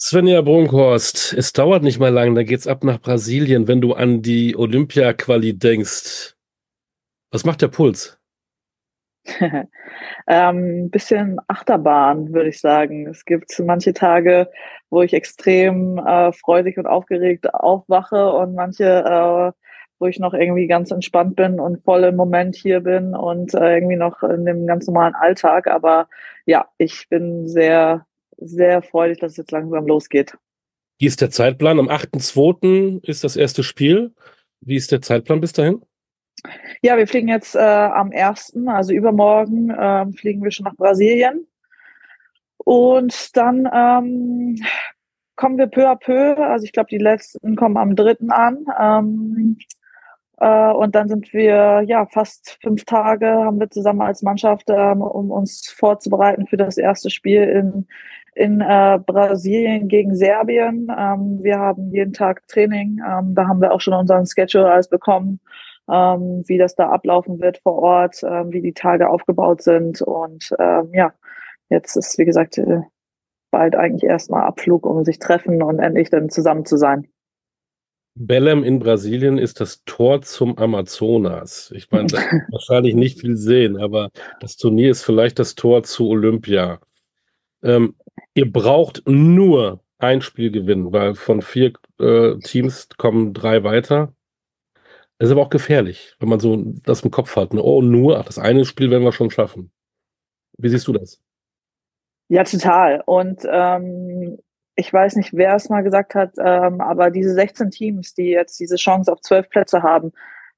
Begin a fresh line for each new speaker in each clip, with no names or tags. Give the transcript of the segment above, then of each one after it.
Svenja Brunkhorst, es dauert nicht mal lang, da geht's ab nach Brasilien, wenn du an die Olympia-Quali denkst. Was macht der Puls?
ähm, bisschen Achterbahn, würde ich sagen. Es gibt manche Tage, wo ich extrem äh, freudig und aufgeregt aufwache und manche, äh, wo ich noch irgendwie ganz entspannt bin und voll im Moment hier bin und äh, irgendwie noch in dem ganz normalen Alltag. Aber ja, ich bin sehr sehr freudig, dass es jetzt langsam losgeht.
Wie ist der Zeitplan? Am 8.2. ist das erste Spiel. Wie ist der Zeitplan bis dahin?
Ja, wir fliegen jetzt äh, am 1., also übermorgen, äh, fliegen wir schon nach Brasilien. Und dann ähm, kommen wir peu à peu. Also ich glaube, die letzten kommen am 3. an. Ähm, äh, und dann sind wir ja fast fünf Tage haben wir zusammen als Mannschaft, ähm, um uns vorzubereiten für das erste Spiel in in äh, Brasilien gegen Serbien. Ähm, wir haben jeden Tag Training. Ähm, da haben wir auch schon unseren Schedule alles bekommen, ähm, wie das da ablaufen wird vor Ort, ähm, wie die Tage aufgebaut sind. Und ähm, ja, jetzt ist, wie gesagt, äh, bald eigentlich erstmal Abflug, um sich treffen und endlich dann zusammen zu sein.
Belém in Brasilien ist das Tor zum Amazonas. Ich meine, da wahrscheinlich nicht viel sehen, aber das Turnier ist vielleicht das Tor zu Olympia. Ähm, ihr braucht nur ein Spiel gewinnen, weil von vier äh, Teams kommen drei weiter. Ist aber auch gefährlich, wenn man so das im Kopf hat. Ne? Oh, nur, ach, das eine Spiel werden wir schon schaffen. Wie siehst du das?
Ja, total. Und ähm, ich weiß nicht, wer es mal gesagt hat, ähm, aber diese 16 Teams, die jetzt diese Chance auf zwölf Plätze haben,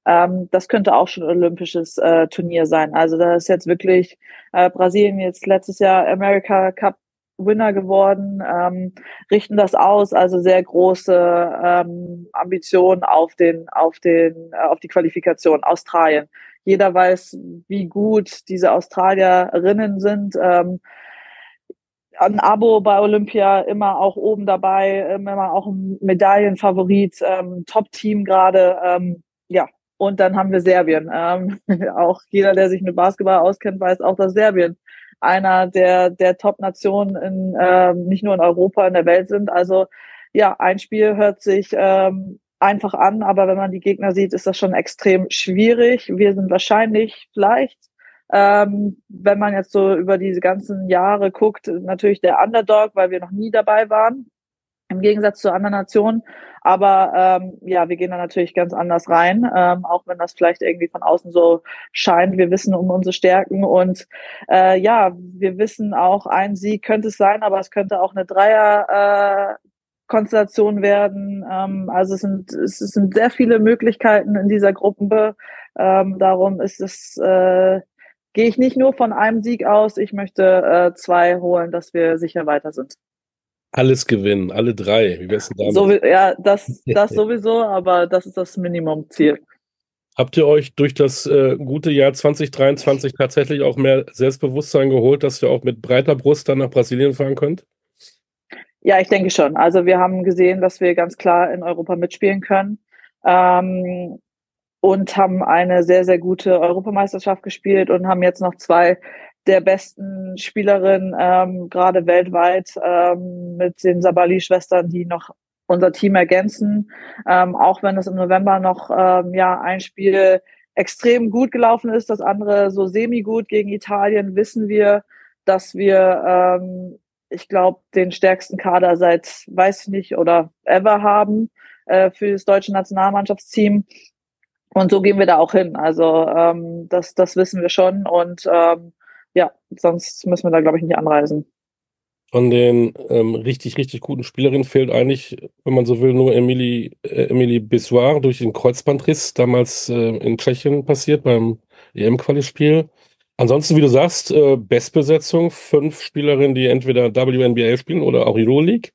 ähm, das könnte auch schon ein olympisches äh, Turnier sein. Also da ist jetzt wirklich äh, Brasilien jetzt letztes Jahr America Cup Winner geworden, ähm, richten das aus, also sehr große ähm, Ambitionen auf den, auf den, äh, auf die Qualifikation. Australien. Jeder weiß, wie gut diese Australierinnen sind. Ähm, ein Abo bei Olympia immer auch oben dabei, immer auch ein Medaillenfavorit, ähm, Top-Team gerade. Ähm, ja, und dann haben wir Serbien. Ähm, auch jeder, der sich mit Basketball auskennt, weiß auch, dass Serbien einer der, der Top-Nationen in, ähm, nicht nur in Europa, in der Welt sind. Also ja, ein Spiel hört sich ähm, einfach an, aber wenn man die Gegner sieht, ist das schon extrem schwierig. Wir sind wahrscheinlich vielleicht ähm, wenn man jetzt so über diese ganzen Jahre guckt, natürlich der Underdog, weil wir noch nie dabei waren, im Gegensatz zu anderen Nationen. Aber ähm, ja, wir gehen da natürlich ganz anders rein, ähm, auch wenn das vielleicht irgendwie von außen so scheint. Wir wissen um unsere Stärken und äh, ja, wir wissen auch, ein Sieg könnte es sein, aber es könnte auch eine Dreier. Äh, Konstellation werden. Ähm, also es sind, es sind sehr viele Möglichkeiten in dieser Gruppe. Ähm, darum ist es äh, gehe ich nicht nur von einem Sieg aus, ich möchte äh, zwei holen, dass wir sicher weiter sind.
Alles gewinnen, alle drei. Wie wär's denn damit?
So, ja, das, das sowieso, aber das ist das Minimumziel.
Habt ihr euch durch das äh, gute Jahr 2023 tatsächlich auch mehr Selbstbewusstsein geholt, dass ihr auch mit breiter Brust dann nach Brasilien fahren könnt?
Ja, ich denke schon. Also wir haben gesehen, dass wir ganz klar in Europa mitspielen können. Ähm, und haben eine sehr, sehr gute Europameisterschaft gespielt und haben jetzt noch zwei der besten Spielerinnen, ähm, gerade weltweit, ähm, mit den Sabali-Schwestern, die noch unser Team ergänzen. Ähm, auch wenn es im November noch ähm, ja ein Spiel extrem gut gelaufen ist, das andere so semi-gut gegen Italien, wissen wir, dass wir, ähm, ich glaube, den stärksten Kader seit, weiß ich nicht, oder ever haben äh, für das deutsche Nationalmannschaftsteam. Und so gehen wir da auch hin. Also ähm, das, das wissen wir schon. Und ähm, ja, sonst müssen wir da, glaube ich, nicht anreisen.
Von den ähm, richtig, richtig guten Spielerinnen fehlt eigentlich, wenn man so will, nur Emilie, äh, Emilie Bissoir durch den Kreuzbandriss, damals äh, in Tschechien passiert beim EM-Quali-Spiel. Ansonsten, wie du sagst, äh, Bestbesetzung, fünf Spielerinnen, die entweder WNBA spielen oder auch Euroleague.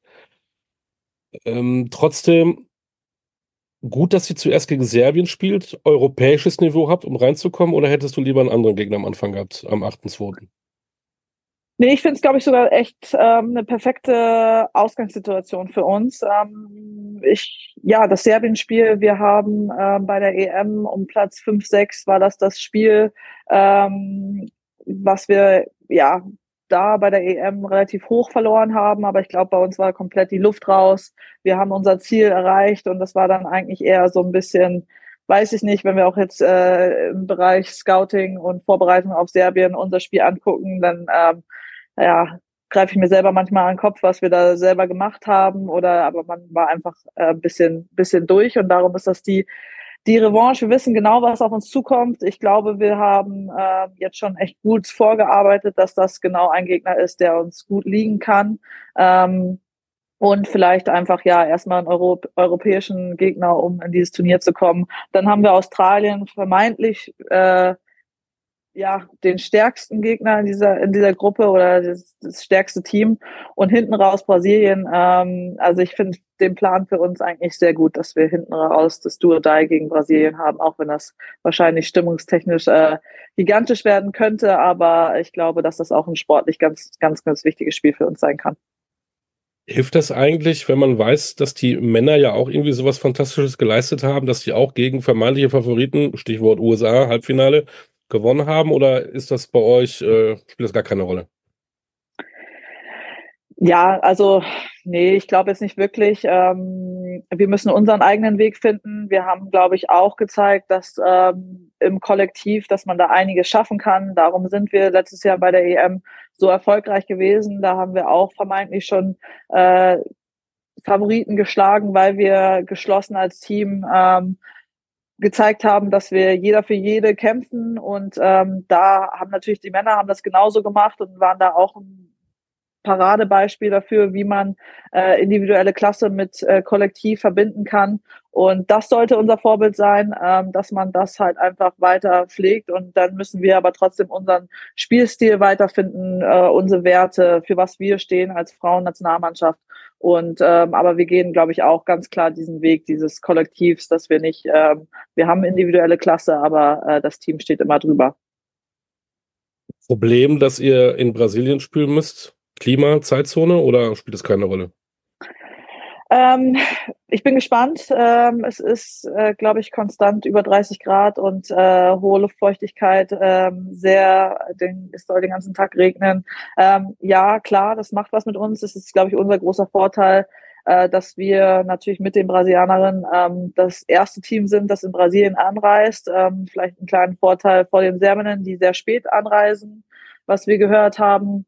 Ähm, trotzdem gut, dass sie zuerst gegen Serbien spielt, europäisches Niveau habt, um reinzukommen, oder hättest du lieber einen anderen Gegner am Anfang gehabt, am 8.2.?
Nee, ich finde es, glaube ich, sogar echt ähm, eine perfekte Ausgangssituation für uns. Ähm, ich, ja, das Serbien-Spiel, wir haben ähm, bei der EM um Platz 5, 6 war das das Spiel, ähm, was wir ja da bei der EM relativ hoch verloren haben, aber ich glaube, bei uns war komplett die Luft raus. Wir haben unser Ziel erreicht und das war dann eigentlich eher so ein bisschen, weiß ich nicht, wenn wir auch jetzt äh, im Bereich Scouting und Vorbereitung auf Serbien unser Spiel angucken, dann ähm, ja, greife ich mir selber manchmal an den Kopf, was wir da selber gemacht haben oder aber man war einfach äh, ein bisschen bisschen durch und darum ist das die die Revanche. Wir wissen genau, was auf uns zukommt. Ich glaube, wir haben äh, jetzt schon echt gut vorgearbeitet, dass das genau ein Gegner ist, der uns gut liegen kann. Ähm, und vielleicht einfach ja erstmal einen Euro europäischen Gegner, um in dieses Turnier zu kommen. Dann haben wir Australien vermeintlich äh, ja, den stärksten Gegner in dieser, in dieser Gruppe oder das, das stärkste Team und hinten raus Brasilien. Ähm, also ich finde den Plan für uns eigentlich sehr gut, dass wir hinten raus das Duo Die gegen Brasilien haben, auch wenn das wahrscheinlich stimmungstechnisch äh, gigantisch werden könnte. Aber ich glaube, dass das auch ein sportlich ganz, ganz, ganz wichtiges Spiel für uns sein kann.
Hilft das eigentlich, wenn man weiß, dass die Männer ja auch irgendwie sowas Fantastisches geleistet haben, dass die auch gegen vermeintliche Favoriten, Stichwort USA, Halbfinale, gewonnen haben oder ist das bei euch, äh, spielt das gar keine Rolle?
Ja, also nee, ich glaube jetzt nicht wirklich. Ähm, wir müssen unseren eigenen Weg finden. Wir haben, glaube ich, auch gezeigt, dass ähm, im Kollektiv, dass man da einiges schaffen kann. Darum sind wir letztes Jahr bei der EM so erfolgreich gewesen. Da haben wir auch vermeintlich schon äh, Favoriten geschlagen, weil wir geschlossen als Team ähm, gezeigt haben, dass wir jeder für jede kämpfen und ähm, da haben natürlich die Männer haben das genauso gemacht und waren da auch ein Paradebeispiel dafür, wie man äh, individuelle Klasse mit äh, Kollektiv verbinden kann. Und das sollte unser Vorbild sein, ähm, dass man das halt einfach weiter pflegt. Und dann müssen wir aber trotzdem unseren Spielstil weiterfinden, äh, unsere Werte, für was wir stehen als Frauennationalmannschaft. Und ähm, aber wir gehen, glaube ich, auch ganz klar diesen Weg dieses Kollektivs, dass wir nicht, ähm, wir haben individuelle Klasse, aber äh, das Team steht immer drüber.
Problem, dass ihr in Brasilien spielen müsst? Klima, Zeitzone oder spielt das keine Rolle?
Ähm, ich bin gespannt. Ähm, es ist, äh, glaube ich, konstant über 30 Grad und äh, hohe Luftfeuchtigkeit. Ähm, sehr, den, es soll den ganzen Tag regnen. Ähm, ja, klar, das macht was mit uns. Das ist, glaube ich, unser großer Vorteil, äh, dass wir natürlich mit den Brasilianerinnen ähm, das erste Team sind, das in Brasilien anreist. Ähm, vielleicht einen kleinen Vorteil vor den Serbinnen, die sehr spät anreisen, was wir gehört haben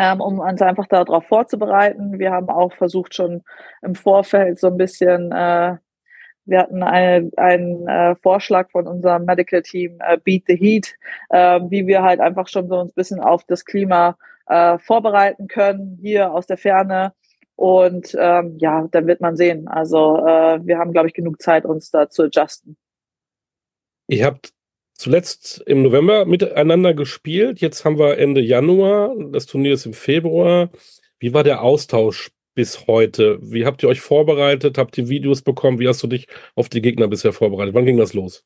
ähm, um uns einfach darauf vorzubereiten. Wir haben auch versucht, schon im Vorfeld so ein bisschen, äh, wir hatten eine, einen äh, Vorschlag von unserem Medical Team, äh, Beat the Heat, äh, wie wir halt einfach schon so ein bisschen auf das Klima äh, vorbereiten können, hier aus der Ferne. Und ähm, ja, dann wird man sehen. Also äh, wir haben, glaube ich, genug Zeit, uns da zu adjusten.
Ihr habt zuletzt im November miteinander gespielt. Jetzt haben wir Ende Januar. Das Turnier ist im Februar. Wie war der Austausch bis heute? Wie habt ihr euch vorbereitet? Habt ihr Videos bekommen? Wie hast du dich auf die Gegner bisher vorbereitet? Wann ging das los?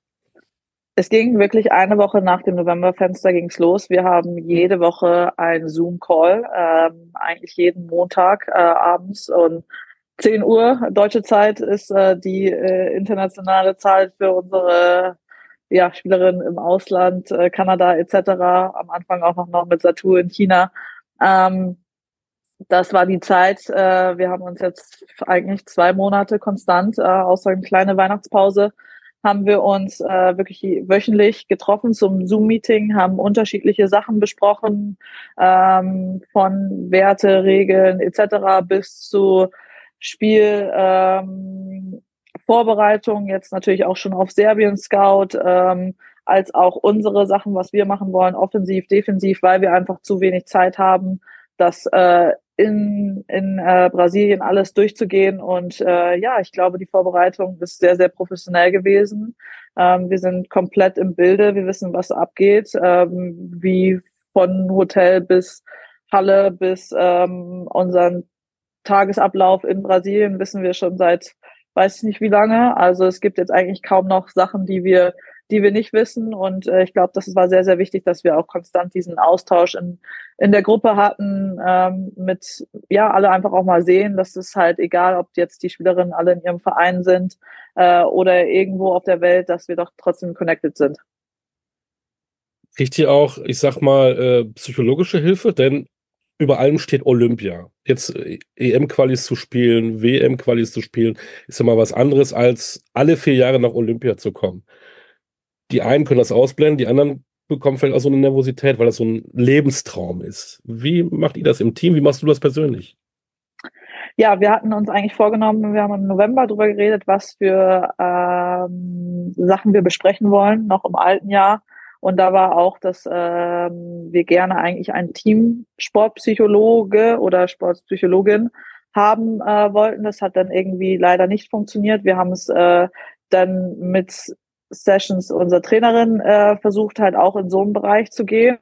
Es ging wirklich eine Woche nach dem Novemberfenster ging's los. Wir haben jede Woche einen Zoom-Call, ähm, eigentlich jeden Montag äh, abends und 10 Uhr deutsche Zeit ist äh, die äh, internationale Zeit für unsere ja, Spielerin im Ausland, äh, Kanada etc. Am Anfang auch noch, noch mit Satu in China. Ähm, das war die Zeit. Äh, wir haben uns jetzt eigentlich zwei Monate konstant, äh, außer eine kleine Weihnachtspause, haben wir uns äh, wirklich wöchentlich getroffen zum Zoom-Meeting, haben unterschiedliche Sachen besprochen, ähm, von Werte, Regeln etc. bis zu Spiel, ähm, Vorbereitung, jetzt natürlich auch schon auf Serbien Scout, ähm, als auch unsere Sachen, was wir machen wollen, offensiv, defensiv, weil wir einfach zu wenig Zeit haben, das äh, in, in äh, Brasilien alles durchzugehen. Und äh, ja, ich glaube, die Vorbereitung ist sehr, sehr professionell gewesen. Ähm, wir sind komplett im Bilde, wir wissen, was abgeht, ähm, wie von Hotel bis Halle bis ähm, unseren Tagesablauf in Brasilien wissen wir schon seit weiß ich nicht wie lange. Also es gibt jetzt eigentlich kaum noch Sachen, die wir, die wir nicht wissen. Und äh, ich glaube, das war sehr, sehr wichtig, dass wir auch konstant diesen Austausch in, in der Gruppe hatten, ähm, mit, ja, alle einfach auch mal sehen, dass es halt egal, ob jetzt die Spielerinnen alle in ihrem Verein sind äh, oder irgendwo auf der Welt, dass wir doch trotzdem connected sind.
Kriegt ihr auch, ich sag mal, äh, psychologische Hilfe? Denn über allem steht Olympia. Jetzt äh, EM-Qualis zu spielen, WM-Qualis zu spielen, ist ja mal was anderes, als alle vier Jahre nach Olympia zu kommen. Die einen können das ausblenden, die anderen bekommen vielleicht auch so eine Nervosität, weil das so ein Lebenstraum ist. Wie macht ihr das im Team? Wie machst du das persönlich?
Ja, wir hatten uns eigentlich vorgenommen, wir haben im November darüber geredet, was für ähm, Sachen wir besprechen wollen, noch im alten Jahr. Und da war auch, dass ähm, wir gerne eigentlich ein Team Sportpsychologe oder Sportpsychologin haben äh, wollten. Das hat dann irgendwie leider nicht funktioniert. Wir haben es äh, dann mit Sessions unserer Trainerin äh, versucht, halt auch in so einen Bereich zu gehen,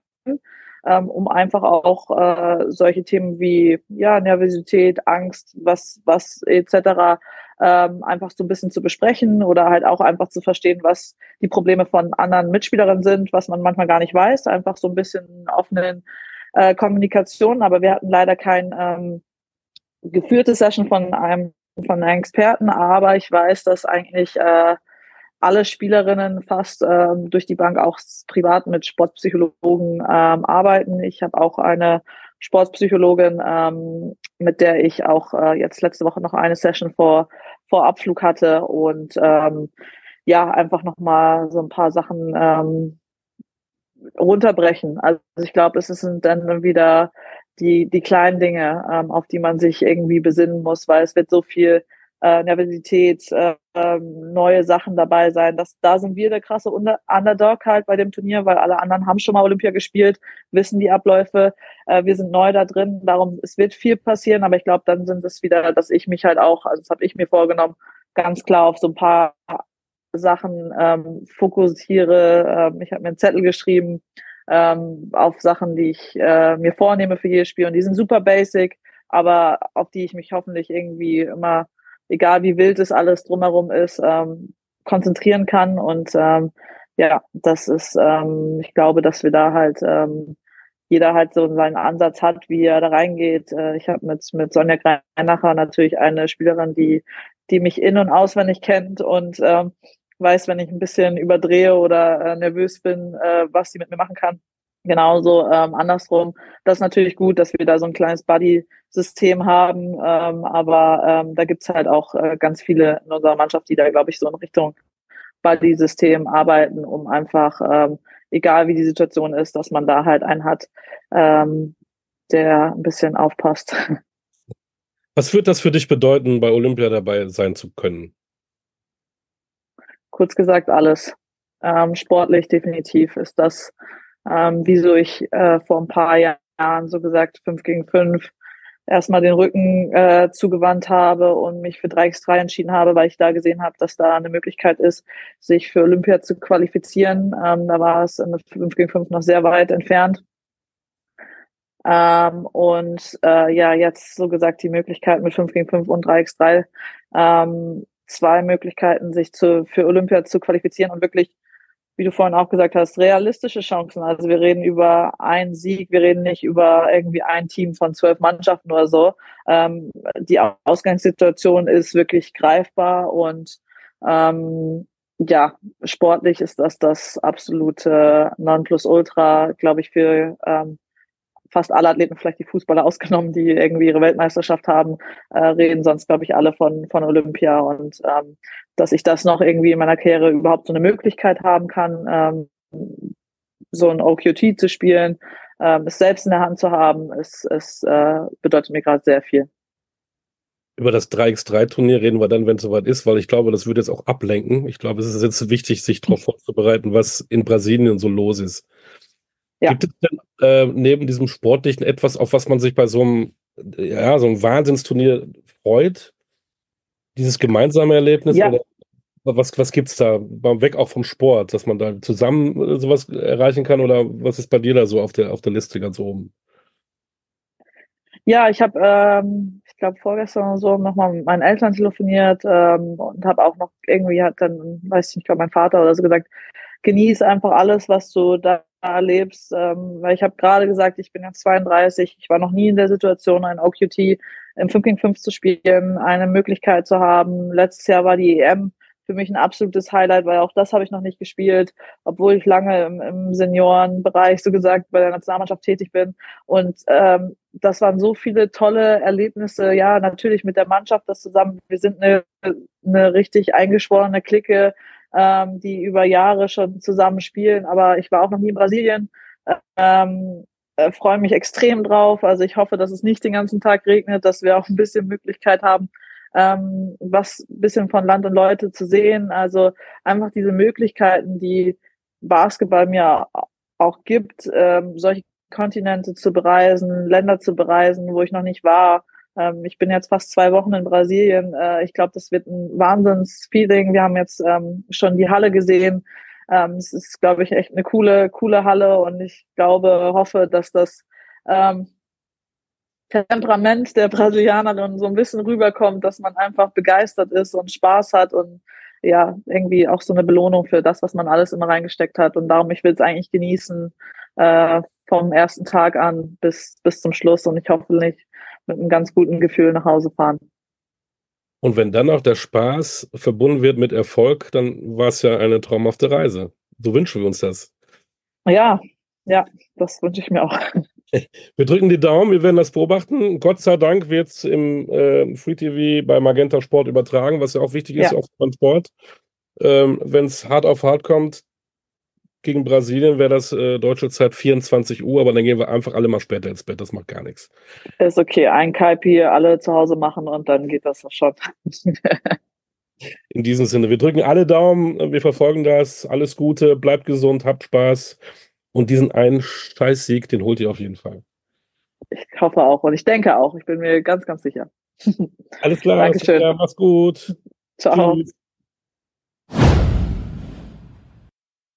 ähm, um einfach auch äh, solche Themen wie ja Nervosität, Angst, was was etc ähm, einfach so ein bisschen zu besprechen oder halt auch einfach zu verstehen, was die Probleme von anderen Mitspielerinnen sind, was man manchmal gar nicht weiß, einfach so ein bisschen offenen äh, Kommunikation. Aber wir hatten leider kein ähm, geführte Session von einem von einem Experten, aber ich weiß, dass eigentlich äh, alle Spielerinnen fast ähm, durch die Bank auch privat mit Sportpsychologen ähm, arbeiten. Ich habe auch eine Sportpsychologin, ähm, mit der ich auch äh, jetzt letzte Woche noch eine Session vor, vor Abflug hatte und ähm, ja, einfach nochmal so ein paar Sachen ähm, runterbrechen. Also ich glaube, es sind dann wieder die, die kleinen Dinge, ähm, auf die man sich irgendwie besinnen muss, weil es wird so viel äh, Nervosität, äh, neue Sachen dabei sein. Das, da sind wir der krasse Underdog halt bei dem Turnier, weil alle anderen haben schon mal Olympia gespielt, wissen die Abläufe. Äh, wir sind neu da drin, darum es wird viel passieren, aber ich glaube, dann sind es wieder, dass ich mich halt auch, also das habe ich mir vorgenommen, ganz klar auf so ein paar Sachen ähm, fokussiere. Ähm, ich habe mir einen Zettel geschrieben ähm, auf Sachen, die ich äh, mir vornehme für jedes Spiel und die sind super basic, aber auf die ich mich hoffentlich irgendwie immer egal wie wild es alles drumherum ist, ähm, konzentrieren kann. Und ähm, ja, das ist, ähm, ich glaube, dass wir da halt ähm, jeder halt so seinen Ansatz hat, wie er da reingeht. Äh, ich habe mit, mit Sonja Greinacher natürlich eine Spielerin, die, die mich in- und auswendig kennt und ähm, weiß, wenn ich ein bisschen überdrehe oder äh, nervös bin, äh, was sie mit mir machen kann. Genauso ähm, andersrum. Das ist natürlich gut, dass wir da so ein kleines Buddy-System haben, ähm, aber ähm, da gibt's halt auch äh, ganz viele in unserer Mannschaft, die da, glaube ich, so in Richtung Buddy-System arbeiten, um einfach, ähm, egal wie die Situation ist, dass man da halt einen hat, ähm, der ein bisschen aufpasst.
Was wird das für dich bedeuten, bei Olympia dabei sein zu können?
Kurz gesagt, alles. Ähm, sportlich definitiv ist das ähm, wieso ich äh, vor ein paar Jahren so gesagt fünf gegen fünf erstmal den Rücken äh, zugewandt habe und mich für 3x3 entschieden habe, weil ich da gesehen habe, dass da eine Möglichkeit ist, sich für Olympia zu qualifizieren. Ähm, da war es in 5 gegen 5 noch sehr weit entfernt. Ähm, und äh, ja, jetzt so gesagt die Möglichkeit mit 5 gegen 5 und 3x3 ähm, zwei Möglichkeiten, sich zu, für Olympia zu qualifizieren und wirklich wie du vorhin auch gesagt hast, realistische Chancen. Also wir reden über einen Sieg, wir reden nicht über irgendwie ein Team von zwölf Mannschaften oder so. Ähm, die Ausgangssituation ist wirklich greifbar und ähm, ja, sportlich ist das das absolute Nonplusultra, glaube ich, für ähm, fast alle Athleten, vielleicht die Fußballer ausgenommen, die irgendwie ihre Weltmeisterschaft haben, äh, reden sonst, glaube ich, alle von, von Olympia und ähm, dass ich das noch irgendwie in meiner Karriere überhaupt so eine Möglichkeit haben kann, ähm, so ein OQT zu spielen, ähm, es selbst in der Hand zu haben, es, es äh, bedeutet mir gerade sehr viel.
Über das 3x3-Turnier reden wir dann, wenn es soweit ist, weil ich glaube, das würde jetzt auch ablenken. Ich glaube, es ist jetzt wichtig, sich darauf vorzubereiten, was in Brasilien so los ist. Ja. Gibt es denn äh, neben diesem Sportlichen etwas, auf was man sich bei so einem, ja, so einem Wahnsinnsturnier freut? Dieses gemeinsame Erlebnis? Ja. Oder was, was gibt es da? Weg auch vom Sport, dass man da zusammen äh, sowas erreichen kann? Oder was ist bei dir da so auf der, auf der Liste ganz oben?
Ja, ich habe, ähm, ich glaube, vorgestern so nochmal mit meinen Eltern telefoniert ähm, und habe auch noch irgendwie hat dann, weiß ich nicht, glaube mein Vater oder so gesagt, genieß einfach alles, was du da erlebst. Ähm, weil ich habe gerade gesagt, ich bin jetzt 32, ich war noch nie in der Situation, ein OQT im 5 gegen 5 zu spielen, eine Möglichkeit zu haben. Letztes Jahr war die EM für mich ein absolutes Highlight, weil auch das habe ich noch nicht gespielt, obwohl ich lange im, im Seniorenbereich, so gesagt, bei der Nationalmannschaft tätig bin. Und ähm, das waren so viele tolle Erlebnisse. Ja, natürlich mit der Mannschaft das zusammen. Wir sind eine, eine richtig eingeschworene Clique, ähm, die über Jahre schon zusammen spielen. Aber ich war auch noch nie in Brasilien. Ähm, äh, freue mich extrem drauf. Also ich hoffe, dass es nicht den ganzen Tag regnet, dass wir auch ein bisschen Möglichkeit haben, ähm, was bisschen von Land und Leute zu sehen. Also einfach diese Möglichkeiten, die Basketball mir auch gibt, ähm, solche Kontinente zu bereisen, Länder zu bereisen, wo ich noch nicht war. Ähm, ich bin jetzt fast zwei Wochen in Brasilien. Äh, ich glaube, das wird ein Wahnsinnsfeeling. Wir haben jetzt ähm, schon die Halle gesehen. Ähm, es ist, glaube ich, echt eine coole, coole Halle und ich glaube, hoffe, dass das ähm, Temperament der Brasilianerin so ein bisschen rüberkommt, dass man einfach begeistert ist und Spaß hat und ja, irgendwie auch so eine Belohnung für das, was man alles immer reingesteckt hat. Und darum, ich will es eigentlich genießen, äh, vom ersten Tag an bis, bis zum Schluss und ich hoffe nicht mit einem ganz guten Gefühl nach Hause fahren.
Und wenn dann auch der Spaß verbunden wird mit Erfolg, dann war es ja eine traumhafte Reise. So wünschen wir uns das.
Ja, ja, das wünsche ich mir auch.
Wir drücken die Daumen, wir werden das beobachten. Gott sei Dank wird es im äh, Free TV bei Magenta Sport übertragen, was ja auch wichtig ist ja. auf Sport. Ähm, Wenn es hart auf hart kommt, gegen Brasilien wäre das äh, deutsche Zeit 24 Uhr, aber dann gehen wir einfach alle mal später ins Bett, das macht gar nichts.
Ist okay, ein Kaipi alle zu Hause machen und dann geht das schon.
In diesem Sinne, wir drücken alle Daumen, wir verfolgen das, alles Gute, bleibt gesund, habt Spaß. Und diesen einen Scheißsieg, den holt ihr auf jeden Fall.
Ich hoffe auch und ich denke auch. Ich bin mir ganz, ganz sicher.
Alles klar.
Dankeschön.
Mach's gut.
Ciao. Tschüss.